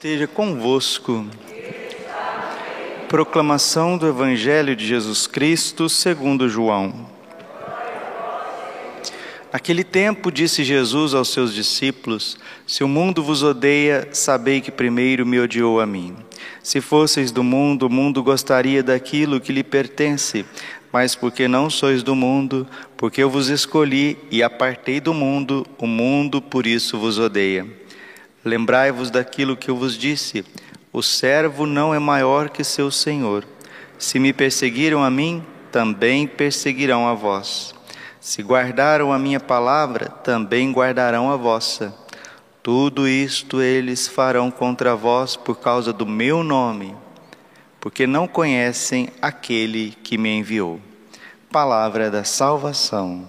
esteja convosco. Proclamação do Evangelho de Jesus Cristo segundo João. Naquele tempo disse Jesus aos seus discípulos: Se o mundo vos odeia, sabei que primeiro me odiou a mim. Se fosseis do mundo, o mundo gostaria daquilo que lhe pertence, mas porque não sois do mundo, porque eu vos escolhi e apartei do mundo, o mundo por isso vos odeia. Lembrai-vos daquilo que eu vos disse: o servo não é maior que seu senhor. Se me perseguiram a mim, também perseguirão a vós. Se guardaram a minha palavra, também guardarão a vossa. Tudo isto eles farão contra vós por causa do meu nome, porque não conhecem aquele que me enviou. Palavra da salvação.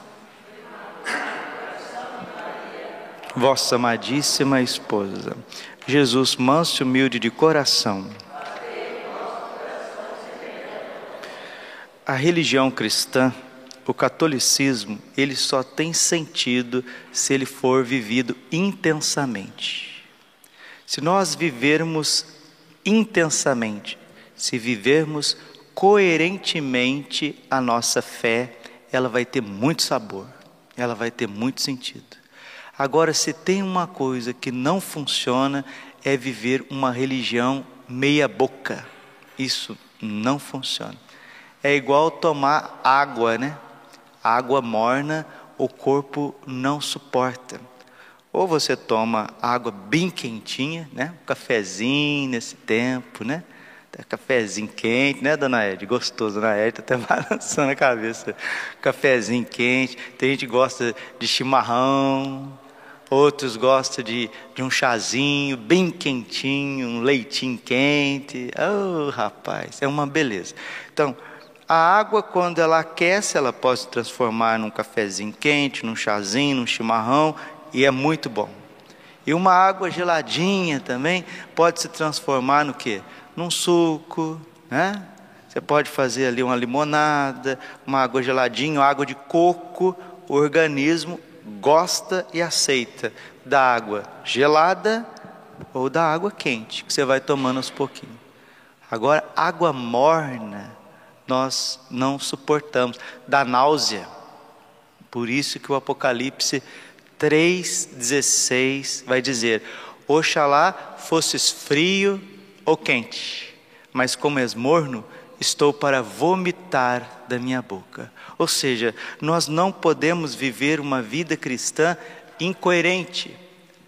Vossa amadíssima esposa, Jesus, manso e humilde de coração. A religião cristã o catolicismo, ele só tem sentido se ele for vivido intensamente. Se nós vivermos intensamente, se vivermos coerentemente a nossa fé, ela vai ter muito sabor, ela vai ter muito sentido. Agora, se tem uma coisa que não funciona, é viver uma religião meia-boca. Isso não funciona. É igual tomar água, né? água morna o corpo não suporta. Ou você toma água bem quentinha, né? Um cafezinho nesse tempo, né? Cafezinho quente, né, dona Ed? Gostoso, dona Ed tá até balançando a cabeça. Cafezinho quente. Tem gente que gosta de chimarrão, outros gostam de, de um chazinho bem quentinho, um leitinho quente. Oh, rapaz, é uma beleza. Então, a água, quando ela aquece, ela pode se transformar num cafezinho quente, num chazinho, num chimarrão, e é muito bom. E uma água geladinha também pode se transformar no que? Num suco, né? Você pode fazer ali uma limonada, uma água geladinha, água de coco. O organismo gosta e aceita da água gelada ou da água quente, que você vai tomando aos pouquinhos. Agora, água morna, nós não suportamos, da náusea. Por isso que o Apocalipse 3,16 vai dizer: Oxalá fosses frio ou quente, mas como és morno, estou para vomitar da minha boca. Ou seja, nós não podemos viver uma vida cristã incoerente,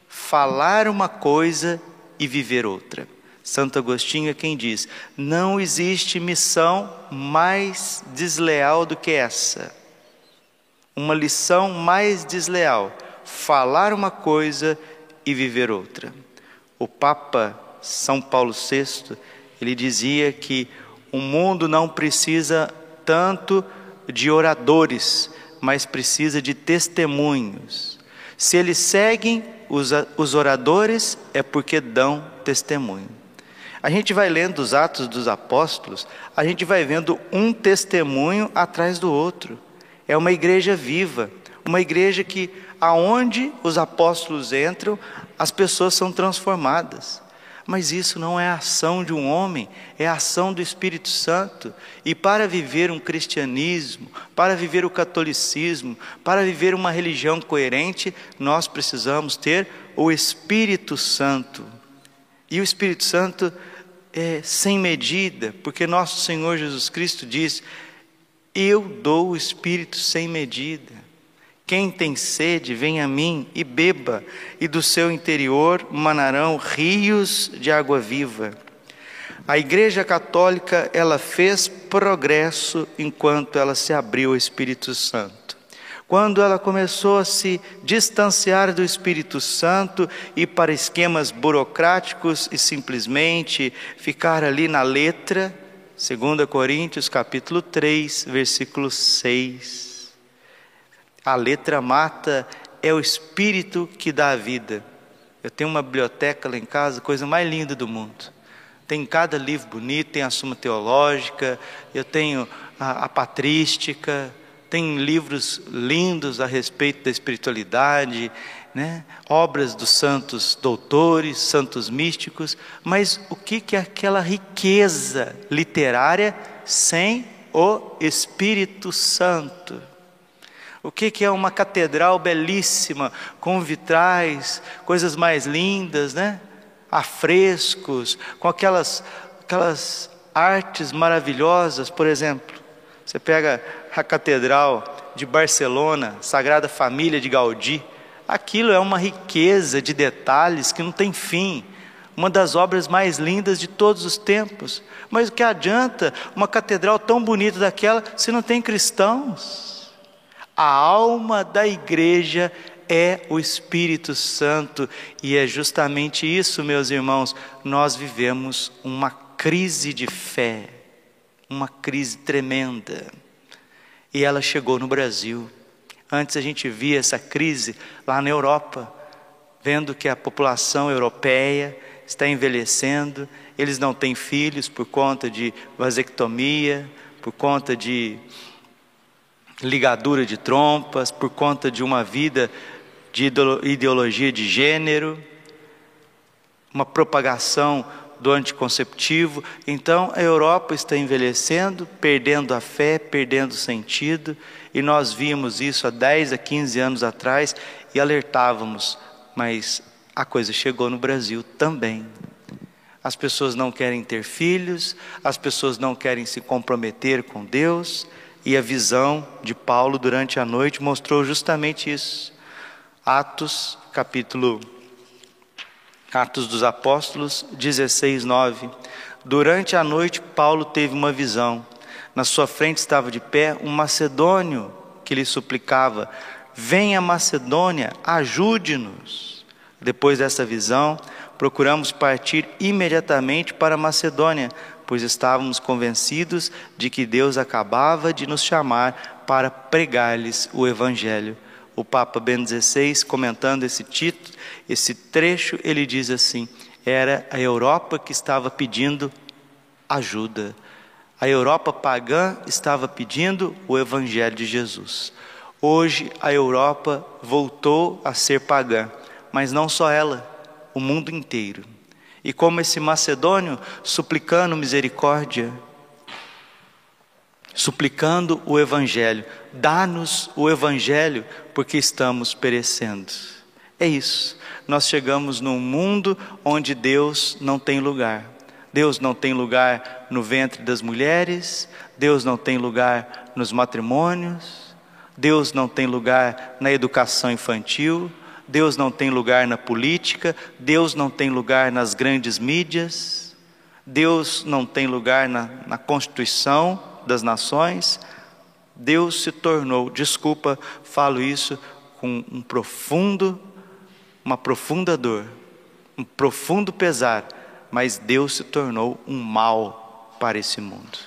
falar uma coisa e viver outra. Santo Agostinho é quem diz: não existe missão mais desleal do que essa. Uma lição mais desleal: falar uma coisa e viver outra. O Papa São Paulo VI, ele dizia que o mundo não precisa tanto de oradores, mas precisa de testemunhos. Se eles seguem os oradores, é porque dão testemunho. A gente vai lendo os Atos dos Apóstolos, a gente vai vendo um testemunho atrás do outro. É uma igreja viva, uma igreja que aonde os apóstolos entram, as pessoas são transformadas. Mas isso não é a ação de um homem, é a ação do Espírito Santo. E para viver um cristianismo, para viver o catolicismo, para viver uma religião coerente, nós precisamos ter o Espírito Santo. E o Espírito Santo é, sem medida, porque nosso Senhor Jesus Cristo diz: Eu dou o Espírito sem medida. Quem tem sede, vem a mim e beba, e do seu interior manarão rios de água viva. A Igreja Católica, ela fez progresso enquanto ela se abriu ao Espírito Santo quando ela começou a se distanciar do Espírito Santo e para esquemas burocráticos e simplesmente ficar ali na letra, 2 Coríntios capítulo 3, versículo 6. A letra mata é o espírito que dá a vida. Eu tenho uma biblioteca lá em casa, coisa mais linda do mundo. Tem cada livro bonito, tem a Suma Teológica, eu tenho a, a Patrística, tem livros lindos a respeito da espiritualidade, né? obras dos santos doutores, santos místicos, mas o que é aquela riqueza literária sem o Espírito Santo? O que é uma catedral belíssima, com vitrais, coisas mais lindas, né? afrescos, com aquelas, aquelas artes maravilhosas, por exemplo, você pega a Catedral de Barcelona, Sagrada Família de Gaudí, aquilo é uma riqueza de detalhes que não tem fim, uma das obras mais lindas de todos os tempos. Mas o que adianta uma catedral tão bonita daquela se não tem cristãos? A alma da igreja é o Espírito Santo, e é justamente isso, meus irmãos, nós vivemos uma crise de fé, uma crise tremenda. E ela chegou no Brasil. Antes a gente via essa crise lá na Europa, vendo que a população europeia está envelhecendo, eles não têm filhos por conta de vasectomia, por conta de ligadura de trompas, por conta de uma vida de ideologia de gênero, uma propagação do anticonceptivo. Então a Europa está envelhecendo, perdendo a fé, perdendo o sentido, e nós vimos isso há 10 a 15 anos atrás e alertávamos, mas a coisa chegou no Brasil também. As pessoas não querem ter filhos, as pessoas não querem se comprometer com Deus, e a visão de Paulo durante a noite mostrou justamente isso. Atos, capítulo Atos dos Apóstolos 16, 9. Durante a noite, Paulo teve uma visão. Na sua frente estava de pé um macedônio que lhe suplicava: Venha Macedônia, ajude-nos. Depois dessa visão, procuramos partir imediatamente para Macedônia, pois estávamos convencidos de que Deus acabava de nos chamar para pregar-lhes o Evangelho o Papa Bento XVI, comentando esse título, esse trecho, ele diz assim: era a Europa que estava pedindo ajuda. A Europa pagã estava pedindo o Evangelho de Jesus. Hoje a Europa voltou a ser pagã, mas não só ela, o mundo inteiro. E como esse macedônio suplicando misericórdia, suplicando o Evangelho. Dá-nos o Evangelho, porque estamos perecendo. É isso. Nós chegamos num mundo onde Deus não tem lugar. Deus não tem lugar no ventre das mulheres, Deus não tem lugar nos matrimônios, Deus não tem lugar na educação infantil, Deus não tem lugar na política, Deus não tem lugar nas grandes mídias, Deus não tem lugar na, na Constituição, das nações, Deus se tornou, desculpa, falo isso com um profundo, uma profunda dor, um profundo pesar, mas Deus se tornou um mal para esse mundo.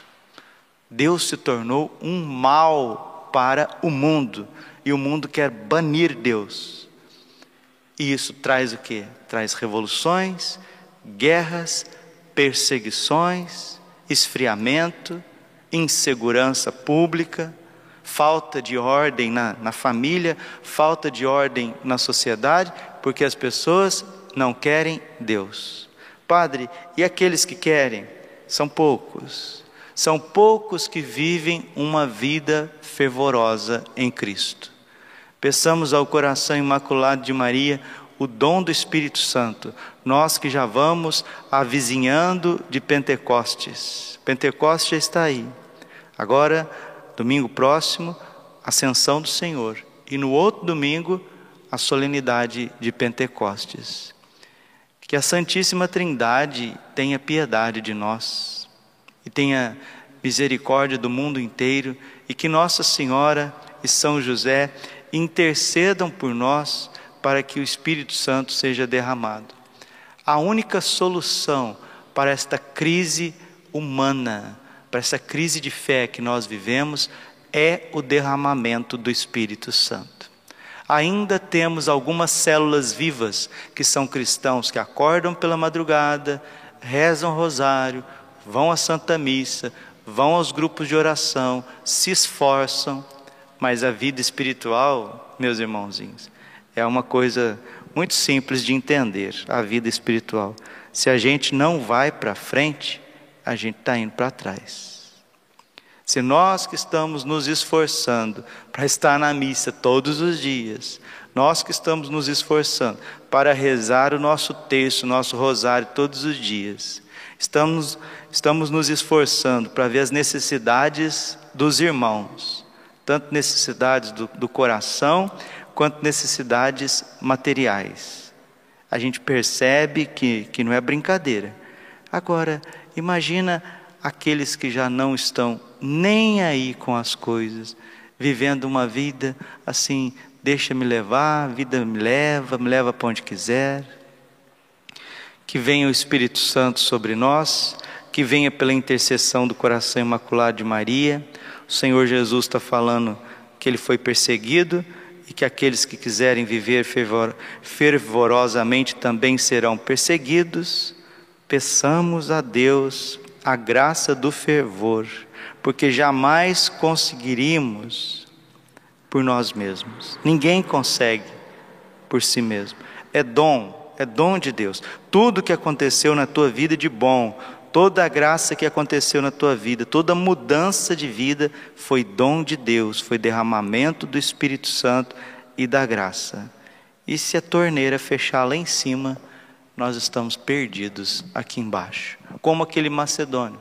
Deus se tornou um mal para o mundo, e o mundo quer banir Deus. E isso traz o que? Traz revoluções, guerras, perseguições, esfriamento, insegurança pública, falta de ordem na, na família, falta de ordem na sociedade, porque as pessoas não querem Deus. Padre, e aqueles que querem? São poucos. São poucos que vivem uma vida fervorosa em Cristo. Peçamos ao coração imaculado de Maria o dom do Espírito Santo, nós que já vamos avizinhando de Pentecostes. Pentecostes já está aí. Agora, domingo próximo, ascensão do Senhor. E no outro domingo, a solenidade de Pentecostes. Que a Santíssima Trindade tenha piedade de nós e tenha misericórdia do mundo inteiro e que Nossa Senhora e São José intercedam por nós para que o Espírito Santo seja derramado. A única solução para esta crise humana, para essa crise de fé que nós vivemos é o derramamento do Espírito Santo. Ainda temos algumas células vivas que são cristãos que acordam pela madrugada, rezam o rosário, vão à Santa Missa, vão aos grupos de oração, se esforçam, mas a vida espiritual, meus irmãozinhos, é uma coisa muito simples de entender a vida espiritual. Se a gente não vai para frente, a gente está indo para trás. Se nós que estamos nos esforçando para estar na missa todos os dias, nós que estamos nos esforçando para rezar o nosso texto, o nosso rosário todos os dias, estamos, estamos nos esforçando para ver as necessidades dos irmãos, tanto necessidades do, do coração quanto necessidades materiais. A gente percebe que, que não é brincadeira. Agora, imagina aqueles que já não estão nem aí com as coisas, vivendo uma vida assim, deixa-me levar, a vida me leva, me leva para onde quiser. Que venha o Espírito Santo sobre nós, que venha pela intercessão do coração imaculado de Maria. O Senhor Jesus está falando que ele foi perseguido e que aqueles que quiserem viver fervor, fervorosamente também serão perseguidos. Peçamos a Deus a graça do fervor porque jamais conseguiríamos por nós mesmos. Ninguém consegue por si mesmo. É dom, é dom de Deus. Tudo que aconteceu na tua vida de bom, toda a graça que aconteceu na tua vida, toda mudança de vida foi dom de Deus, foi derramamento do Espírito Santo e da graça. E se a torneira fechar lá em cima, nós estamos perdidos aqui embaixo, como aquele macedônio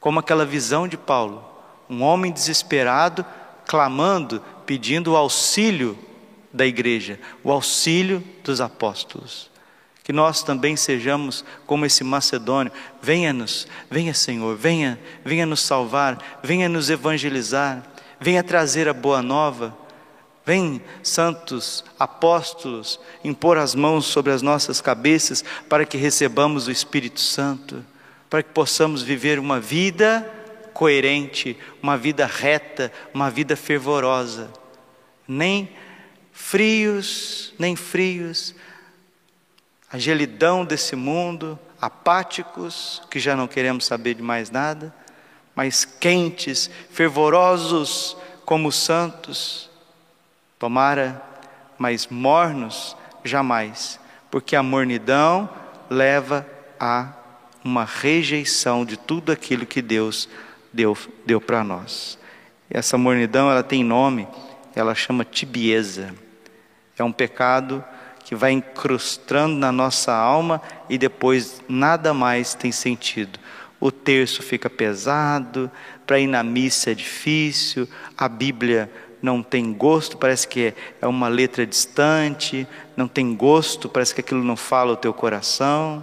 como aquela visão de Paulo, um homem desesperado, clamando, pedindo o auxílio da igreja, o auxílio dos apóstolos. Que nós também sejamos como esse macedônio. Venha-nos, venha Senhor, venha, venha nos salvar, venha nos evangelizar, venha trazer a boa nova. Vem, santos apóstolos, impor as mãos sobre as nossas cabeças para que recebamos o Espírito Santo para que possamos viver uma vida coerente, uma vida reta, uma vida fervorosa. Nem frios, nem frios, a gelidão desse mundo, apáticos, que já não queremos saber de mais nada, mas quentes, fervorosos como os santos. Tomara, mas mornos jamais, porque a mornidão leva a uma rejeição de tudo aquilo que Deus deu, deu para nós. Essa mornidão, ela tem nome, ela chama tibieza. É um pecado que vai incrustando na nossa alma e depois nada mais tem sentido. O terço fica pesado, para ir na missa é difícil, a Bíblia não tem gosto, parece que é uma letra distante, não tem gosto, parece que aquilo não fala o teu coração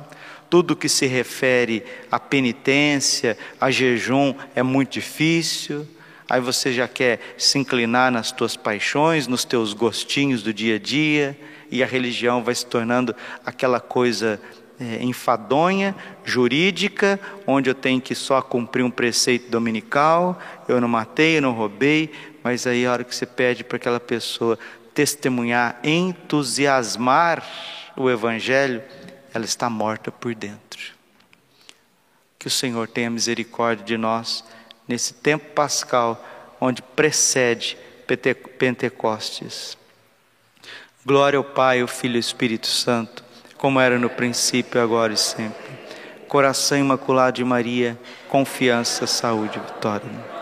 tudo que se refere à penitência, a jejum é muito difícil. Aí você já quer se inclinar nas tuas paixões, nos teus gostinhos do dia a dia, e a religião vai se tornando aquela coisa é, enfadonha, jurídica, onde eu tenho que só cumprir um preceito dominical, eu não matei, eu não roubei, mas aí a hora que você pede para aquela pessoa testemunhar, entusiasmar o Evangelho, ela está morta por dentro. Que o Senhor tenha misericórdia de nós nesse tempo pascal, onde precede Pentecostes. Glória ao Pai, ao Filho e ao Espírito Santo, como era no princípio, agora e sempre. Coração imaculado de Maria, confiança, saúde e vitória.